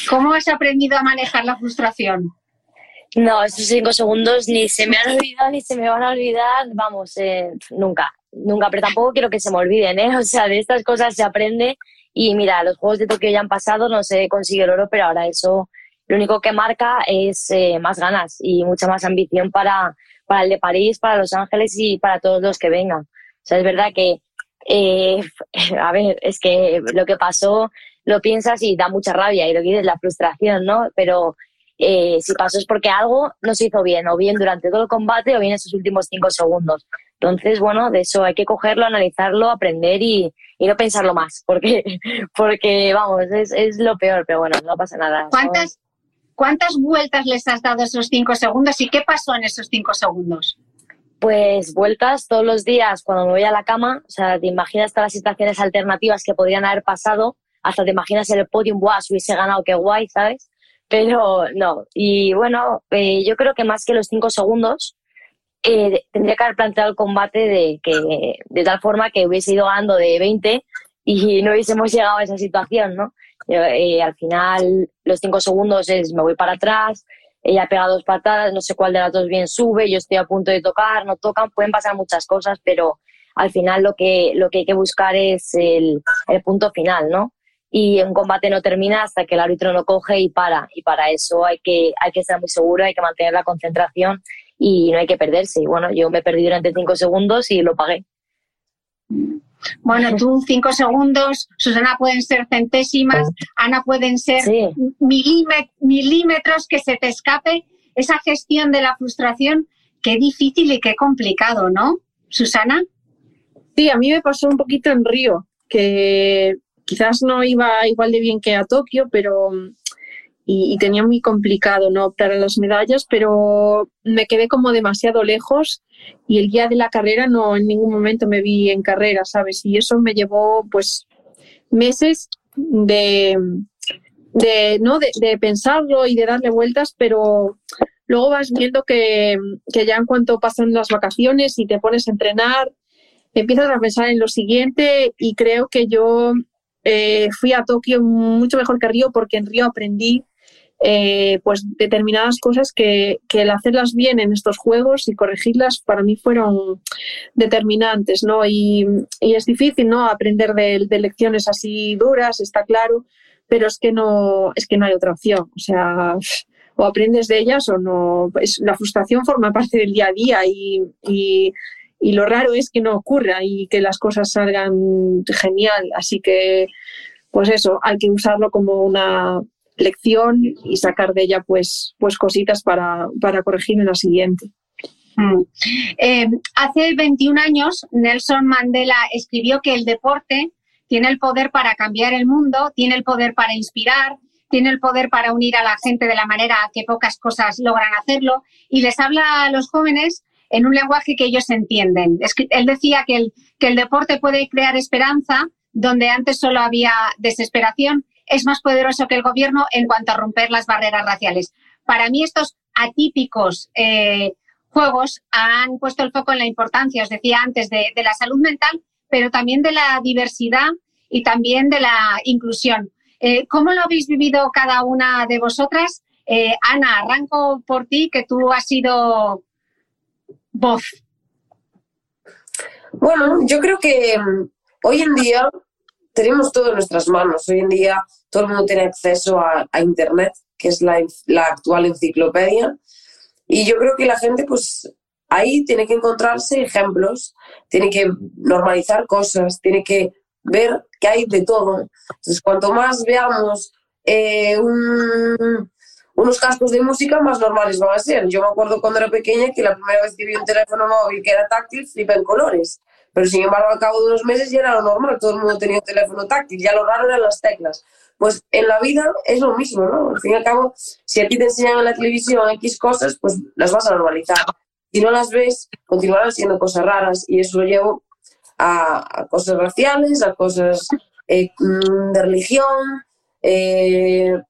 ¿Cómo has aprendido a manejar la frustración? No, esos cinco segundos ni se me han olvidado ni se me van a olvidar, vamos, eh, nunca, nunca, pero tampoco quiero que se me olviden, ¿eh? O sea, de estas cosas se aprende y mira, los Juegos de Tokio ya han pasado, no se consigue el oro, pero ahora eso lo único que marca es eh, más ganas y mucha más ambición para, para el de París, para Los Ángeles y para todos los que vengan. O sea, es verdad que, eh, a ver, es que lo que pasó lo piensas y da mucha rabia y lo que dices, la frustración, ¿no? Pero eh, si pasó es porque algo no se hizo bien, o bien durante todo el combate o bien esos últimos cinco segundos. Entonces, bueno, de eso hay que cogerlo, analizarlo, aprender y, y no pensarlo más, porque, porque vamos, es, es, lo peor, pero bueno, no pasa nada. ¿Cuántas, ¿Cuántas vueltas les has dado esos cinco segundos y qué pasó en esos cinco segundos? Pues vueltas todos los días cuando me voy a la cama, o sea, te imaginas todas las situaciones alternativas que podrían haber pasado, hasta te imaginas el podium, ¡buah! Si hubiese ganado, qué guay, ¿sabes? Pero no, y bueno, eh, yo creo que más que los cinco segundos, eh, tendría que haber planteado el combate de, que, de tal forma que hubiese ido ganando de 20 y no hubiésemos llegado a esa situación, ¿no? Eh, al final, los cinco segundos es me voy para atrás, ella pega dos patadas, no sé cuál de las dos bien sube, yo estoy a punto de tocar, no tocan, pueden pasar muchas cosas, pero al final lo que, lo que hay que buscar es el, el punto final, ¿no? Y un combate no termina hasta que el árbitro no coge y para. Y para eso hay que, hay que estar muy seguro, hay que mantener la concentración y no hay que perderse. Y bueno, yo me perdí durante cinco segundos y lo pagué. Bueno, tú cinco segundos, Susana pueden ser centésimas, Ana pueden ser milímetros que se te escape. Esa gestión de la frustración, qué difícil y qué complicado, ¿no? Susana. Sí, a mí me pasó un poquito en Río, que quizás no iba igual de bien que a Tokio, pero y, tenía muy complicado no optar a las medallas, pero me quedé como demasiado lejos y el día de la carrera no en ningún momento me vi en carrera, ¿sabes? Y eso me llevó pues meses de, de ¿no? De, pensarlo y de darle vueltas, pero luego vas viendo que, que ya en cuanto pasan las vacaciones y te pones a entrenar, empiezas a pensar en lo siguiente y creo que yo eh, fui a Tokio mucho mejor que Río porque en Río aprendí eh, pues determinadas cosas que, el hacerlas bien en estos juegos y corregirlas para mí fueron determinantes, ¿no? Y, es difícil, ¿no? Aprender de, lecciones así duras, está claro, pero es que no, es que no hay otra opción. O sea, o aprendes de ellas o no. La frustración forma parte del día a día y, y, y lo raro es que no ocurra y que las cosas salgan genial. Así que, pues eso, hay que usarlo como una lección y sacar de ella pues, pues cositas para, para corregir en la siguiente. Mm. Eh, hace 21 años, Nelson Mandela escribió que el deporte tiene el poder para cambiar el mundo, tiene el poder para inspirar, tiene el poder para unir a la gente de la manera que pocas cosas logran hacerlo y les habla a los jóvenes en un lenguaje que ellos entienden. Él decía que el, que el deporte puede crear esperanza donde antes solo había desesperación es más poderoso que el gobierno en cuanto a romper las barreras raciales. Para mí estos atípicos eh, juegos han puesto el foco en la importancia, os decía antes, de, la salud mental, pero también de la diversidad y también de la inclusión. Eh, ¿Cómo lo habéis vivido cada una de vosotras? Eh, Ana, arranco por ti, que tú has sido voz. Bueno, yo creo que mm, hoy en día tenemos todo en nuestras manos. Hoy en día todo el mundo tiene acceso a, Internet, que es la, actual enciclopedia. Y yo creo que la gente, pues ahí tiene que encontrarse ejemplos, tiene que normalizar cosas, tiene que ver que hay de todo. Entonces, cuanto más veamos eh, unos cascos de música, más normales van a ser. Yo me acuerdo cuando era pequeña que la primera vez que vi un teléfono móvil que era táctil, flipé en colores. Pero sin embargo, al cabo de unos meses ya era lo normal, todo el mundo tenía un teléfono táctil, ya lo raro eran las teclas. Pues en la vida es lo mismo, ¿no? Al fin y al cabo, si a ti te enseñan en la televisión X cosas, pues las vas a normalizar. Si no las ves, continuarán siendo cosas raras y eso lo llevo a, cosas raciales, a cosas eh, mm, de religión, eh,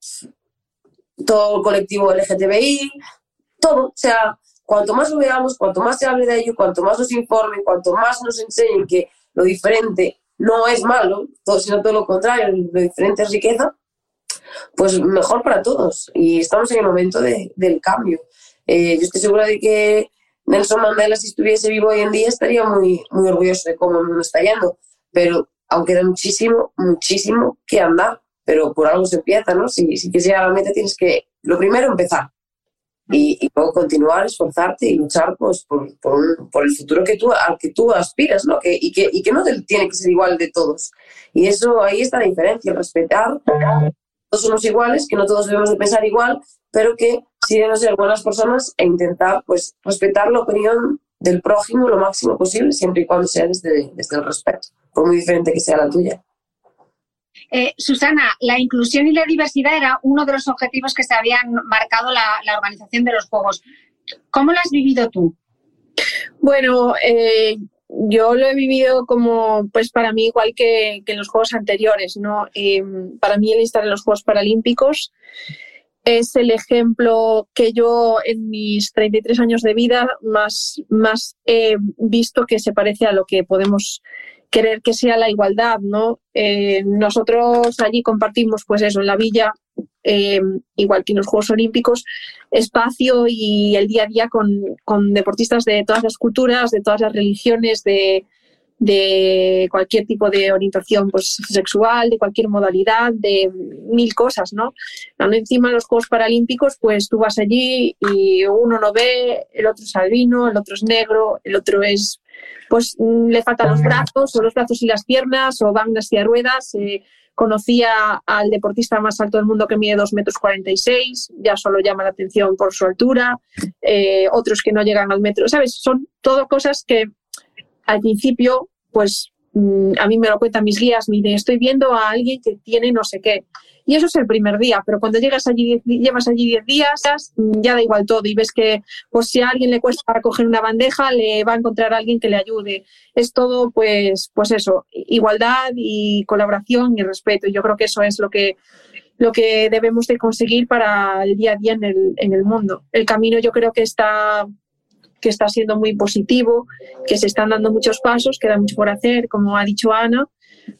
todo el colectivo LGTBI, todo. O sea, cuanto más lo veamos, cuanto más se hable de ello, cuanto más nos informen, cuanto más nos enseñen que lo diferente no es malo, sino todo lo contrario, lo diferente es riqueza, pues mejor para todos. Y estamos en el momento del cambio. Eh, yo estoy segura de que Nelson Mandela, si estuviese vivo hoy en día, estaría muy, muy orgulloso de cómo nos está yendo. Pero aunque queda muchísimo, muchísimo que andar. Pero por algo se empieza, ¿no? Si, si quieres llegar la meta, tienes que, lo primero, empezar. Y, y luego continuar, esforzarte y luchar pues, por, por, por, el futuro que tú, al que tú aspiras, ¿no? Que, y, que, y que no tiene que ser igual de todos. Y eso, ahí está la diferencia, respetar. Todos somos iguales, que no todos debemos de pensar igual, pero que sí debemos ser buenas personas e intentar pues, respetar la opinión del prójimo lo máximo posible, siempre y cuando sea desde, desde el respeto, por muy diferente que sea la tuya. Eh, Susana, la inclusión y la diversidad era uno de los objetivos que se habían marcado la, organización de los Juegos. ¿Cómo lo has vivido tú? Bueno, eh, yo lo he vivido como, pues para mí igual que, en los Juegos anteriores, ¿no? Eh, para mí el estar en los Juegos Paralímpicos es el ejemplo que yo en mis 33 años de vida más, más he visto que se parece a lo que podemos querer que sea la igualdad, ¿no? Eh, nosotros allí compartimos, pues eso, en la villa, eh, igual que en los Juegos Olímpicos, espacio y el día a día con, con deportistas de todas las culturas, de todas las religiones, de, de cualquier tipo de orientación pues, sexual, de cualquier modalidad, de mil cosas, ¿no? Encima de los Juegos Paralímpicos, pues tú vas allí y uno no ve, el otro es albino, el otro es negro, el otro es, pues le faltan los brazos, o los brazos y las piernas, o van hacia ruedas. Eh, conocía al deportista más alto del mundo que mide 2 metros 46, ya solo llama la atención por su altura, eh, otros que no llegan al metro, ¿sabes? Son todo cosas que al principio pues mm, a mí me lo cuentan mis guías, me dicen, estoy viendo a alguien que tiene no sé qué. Y eso es el primer día, pero cuando llegas allí, llevas allí 10 días, mm, ya da igual todo y ves que pues si a alguien le cuesta coger una bandeja, le va a encontrar alguien que le ayude. Es todo, pues, pues eso, igualdad y colaboración y respeto. Yo creo que eso es lo que, lo que debemos de conseguir para el día a día en el, en el mundo. El camino yo creo que está que está siendo muy positivo, que se están dando muchos pasos, queda mucho por hacer, como ha dicho Ana,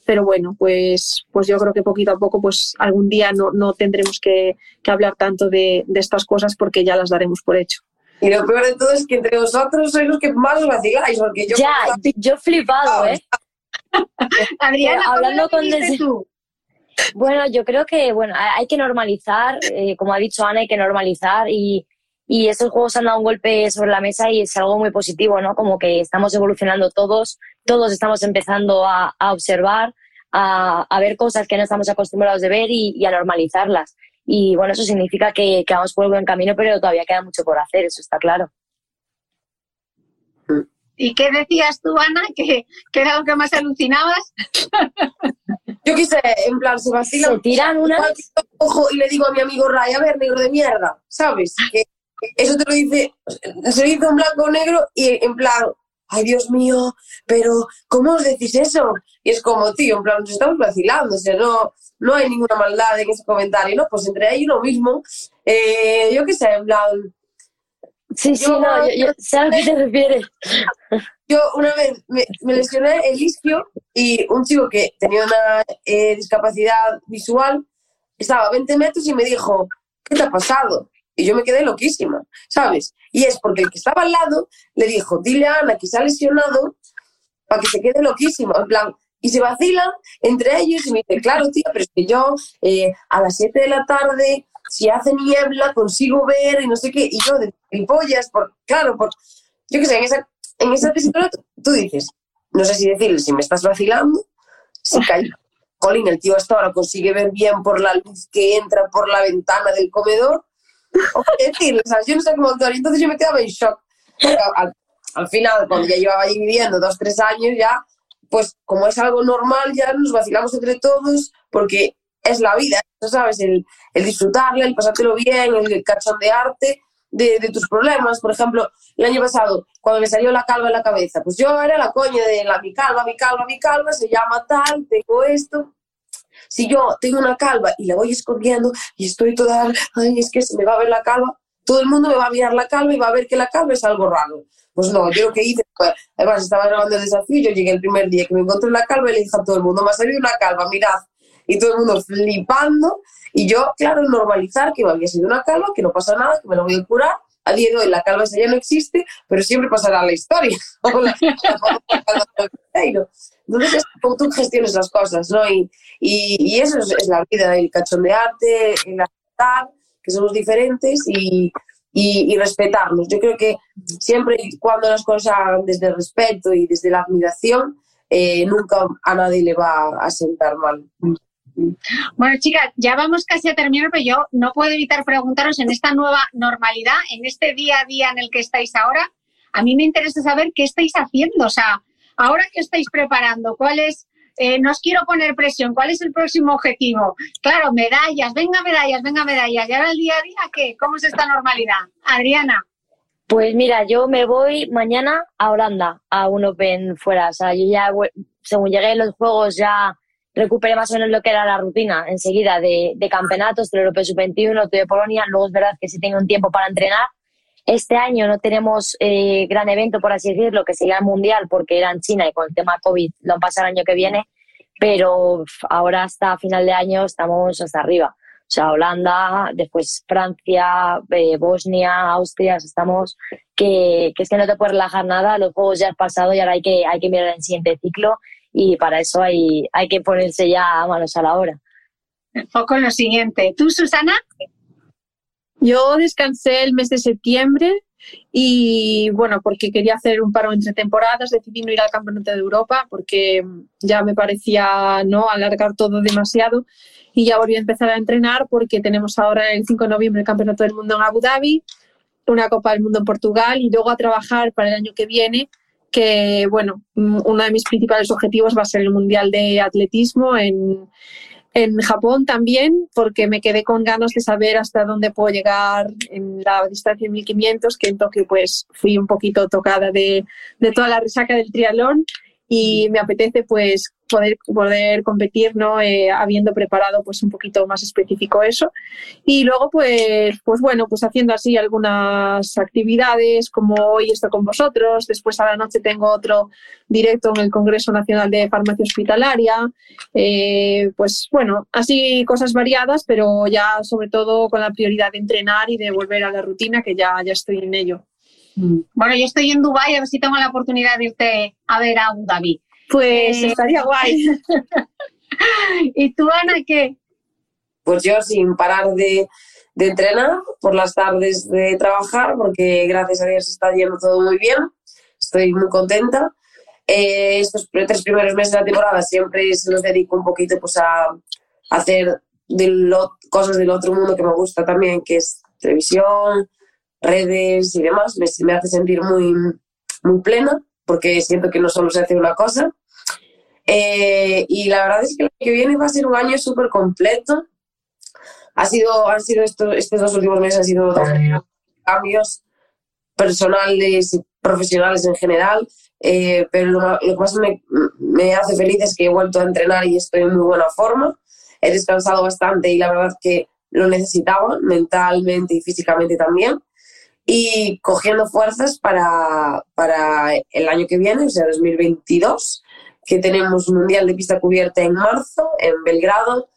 pero bueno, pues, pues yo creo que poquito a poco, pues algún día no, no tendremos que, que hablar tanto de, de, estas cosas porque ya las daremos por hecho. Y lo peor de todo es que entre vosotros sois los que más os vaciláis, porque yo... Ya, yo he flipado, ¿eh? Adriana, hablando con tú? Bueno, yo creo que bueno, hay que normalizar, eh, como ha dicho Ana, hay que normalizar y, y estos juegos han dado un golpe sobre la mesa y es algo muy positivo, ¿no? Como que estamos evolucionando todos, todos estamos empezando a, a observar, a, a, ver cosas que no estamos acostumbrados de ver y, y a normalizarlas. Y bueno, eso significa que, que, vamos por el buen camino, pero todavía queda mucho por hacer, eso está claro. ¿Y qué decías tú, Ana? ¿Que, que era lo que más alucinabas? Yo quise, en plan, se vacilan. Se tiran una. Ojo, y le digo a mi amigo Ray, a ver, negro de mierda, ¿sabes? Que eso te lo dice, se dice en blanco o negro y en plan, ay Dios mío, pero ¿cómo os decís eso? Y es como, tío, en plan, nos estamos vacilando, o sea, no, no hay ninguna maldad en ese comentario, ¿no? Pues entre ellos lo mismo, eh, yo qué sé, en plan... Sí, sí, yo, no, yo, yo sé a qué te refieres. Yo una vez me, me, lesioné el isquio y un chico que tenía una eh, discapacidad visual estaba a 20 metros y me dijo, ¿qué te ha pasado? Y yo me quedé loquísima, ¿sabes? Y es porque el que estaba al lado le dijo, dile a Ana que se ha lesionado para que se quede loquísima, en plan, y se vacilan entre ellos y me dice, claro, tío, pero es que yo eh, a las 7 de la tarde, si hace niebla, consigo ver y no sé qué, y yo de pollas, por, claro, por, yo qué sé, en esa, en esa tú dices, no sé si decirle si me estás vacilando, si cae, Colin, el tío hasta ahora consigue ver bien por la luz que entra por la ventana del comedor, es decir, o sea, yo no sé cómo actuar. Entonces yo me quedaba en shock. Al, al, final, cuando ya llevaba viviendo dos, tres años, ya, pues como es algo normal, ya nos vacilamos entre todos, porque es la vida, ¿sabes? El, el disfrutarla, el pasártelo bien, el cachondearte de, de tus problemas. Por ejemplo, el año pasado, cuando me salió la calva en la cabeza, pues yo era la coña de la mi calva, mi calva, mi calva, se llama tal, tengo esto. Si yo tengo una calva y la voy escondiendo y estoy toda, ay, es que se me va a ver la calva, todo el mundo me va a mirar la calva y va a ver que la calva es algo raro. Pues no, yo lo que hice, además estaba grabando el desafío, yo llegué el primer día que me encontré la calva y le dije a todo el mundo, me ha salido una calva, mirad. Y todo el mundo flipando. Y yo, claro, normalizar que me había sido una calva, que no pasa nada, que me lo voy a curar. A día de hoy la calva ya no existe, pero siempre pasará la historia. Entonces es como tú gestiones las cosas, ¿no? Y, y, eso es, la vida, el cachondearte, el aceptar que somos diferentes y, y, respetarnos. Yo creo que siempre cuando las cosas hagan desde el respeto y desde la admiración, eh, nunca a nadie le va a sentar mal. Bueno, chicas, ya vamos casi a terminar, pero yo no puedo evitar preguntaros en esta nueva normalidad, en este día a día en el que estáis ahora, a mí me interesa saber qué estáis haciendo, o sea, ahora que estáis preparando, cuál es, eh, no os quiero poner presión, cuál es el próximo objetivo. Claro, medallas, venga medallas, venga medallas. ¿Y ahora el día a día qué? ¿Cómo es esta normalidad? Adriana. Pues mira, yo me voy mañana a Holanda, a un Open fuera. O sea, yo ya, según llegué a los Juegos, ya recuperé más o menos lo que era la rutina enseguida de, de campeonatos, del Europeo Sub-21, de Polonia. Luego es verdad que sí tengo un tiempo para entrenar este año no tenemos eh, gran evento, por así decirlo, que sería el Mundial, porque era en China y con el tema COVID lo han pasado el año que viene, pero ahora hasta final de año estamos hasta arriba. O sea, Holanda, después Francia, eh, Bosnia, Austria, estamos que, que, es que no te puedes relajar nada, los juegos ya han pasado y ahora hay que, hay que mirar el siguiente ciclo y para eso hay, hay que ponerse ya manos a la hora. Foco en lo siguiente. ¿Tú, Susana? Yo descansé el mes de septiembre y bueno, porque quería hacer un paro entre temporadas, decidí no ir al Campeonato de Europa porque ya me parecía no alargar todo demasiado y ya volví a empezar a entrenar porque tenemos ahora el 5 de noviembre el Campeonato del Mundo en Abu Dhabi, una Copa del Mundo en Portugal y luego a trabajar para el año que viene que bueno, uno de mis principales objetivos va a ser el Mundial de Atletismo en, en Japón también, porque me quedé con ganas de saber hasta dónde puedo llegar en la distancia de 1500, que en Tokio pues fui un poquito tocada de, de toda la resaca del triatlón y me apetece pues poder, poder competir, ¿no? Eh, habiendo preparado pues un poquito más específico eso. Y luego pues, pues bueno, pues haciendo así algunas actividades como hoy estoy con vosotros, después a la noche tengo otro directo en el Congreso Nacional de Farmacia Hospitalaria, eh, pues bueno, así cosas variadas, pero ya sobre todo con la prioridad de entrenar y de volver a la rutina que ya, ya estoy en ello. Mm. Bueno, yo estoy en Dubái, a ver si tengo la oportunidad de irte a ver a Abu Dhabi. Pues eh, estaría guay. ¿Y tú, Ana, qué? Pues yo sin parar de, entrenar, por las tardes de trabajar, porque gracias a Dios está yendo todo muy bien. Estoy muy contenta. Eh, estos tres primeros meses de la temporada siempre se los dedico un poquito pues, a, hacer de cosas del otro mundo que me gusta también, que es televisión, redes y demás, me, me hace sentir muy, muy plena, porque siento que no solo se hace una cosa. Eh, y la verdad es que año que viene va a ser un año súper completo. Ha sido, han sido estos, estos dos últimos meses han sido dos cambios personales y profesionales en general, eh, pero lo, que más me, me, hace feliz es que he vuelto a entrenar y estoy en muy buena forma. He descansado bastante y la verdad que lo necesitaba mentalmente y físicamente también y cogiendo fuerzas para, para el año que viene, o sea, 2022, que tenemos Mundial de Pista Cubierta en marzo en Belgrado,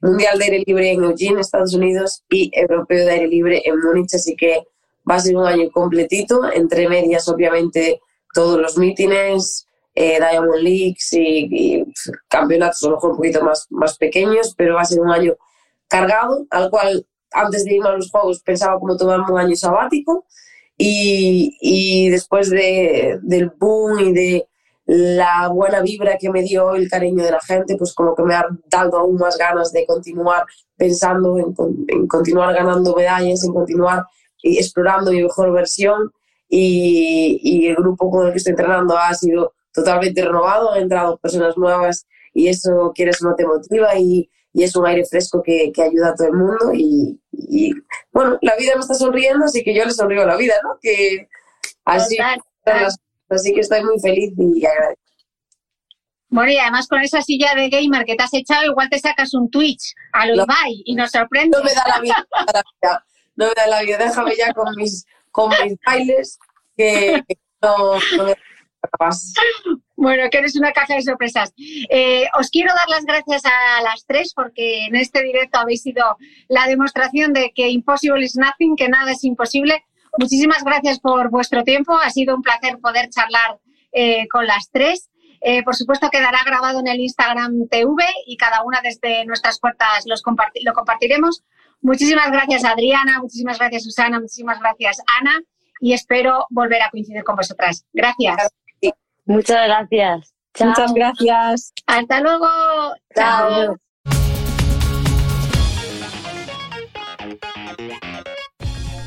Mundial de Aire Libre en Eugene, Estados Unidos, y Europeo de Aire Libre en Múnich, así que va a ser un año completito, entre medias obviamente todos los mítines, eh, Diamond Leagues y, campeonatos a lo mejor un poquito más, más pequeños, pero va a ser un año cargado, al cual antes de irme a los Juegos pensaba como tomarme un año sabático y, y después de, del boom y de la buena vibra que me dio el cariño de la gente, pues como que me ha dado aún más ganas de continuar pensando en, en continuar ganando medallas, en continuar explorando mi mejor versión y, y, el grupo con el que estoy entrenando ha sido totalmente renovado, han entrado personas nuevas y eso quieres no te motiva y, y es un aire fresco que, que ayuda a todo el mundo y, y, bueno, la vida me está sonriendo, así que yo le sonrío a la vida, ¿no? Que así, así que estoy muy feliz y agradecida. Bueno, y además con esa silla de gamer que te has echado, igual te sacas un Twitch a lo Ibai y nos sorprende. No me da la vida, no me da la vida, déjame ya con mis, con mis bailes que no, no me capaz. Bueno, que eres una caja de sorpresas. Eh, os quiero dar las gracias a las tres porque en este directo habéis sido la demostración de que impossible is nothing, que nada es imposible. Muchísimas gracias por vuestro tiempo. Ha sido un placer poder charlar eh, con las tres. Eh, por supuesto, quedará grabado en el Instagram TV y cada una desde nuestras puertas los comparti lo compartiremos. Muchísimas gracias, Adriana. Muchísimas gracias, Susana. Muchísimas gracias, Ana. Y espero volver a coincidir con vosotras. Gracias. Muchas gracias. Chao. Muchas gracias. Hasta luego. Chao.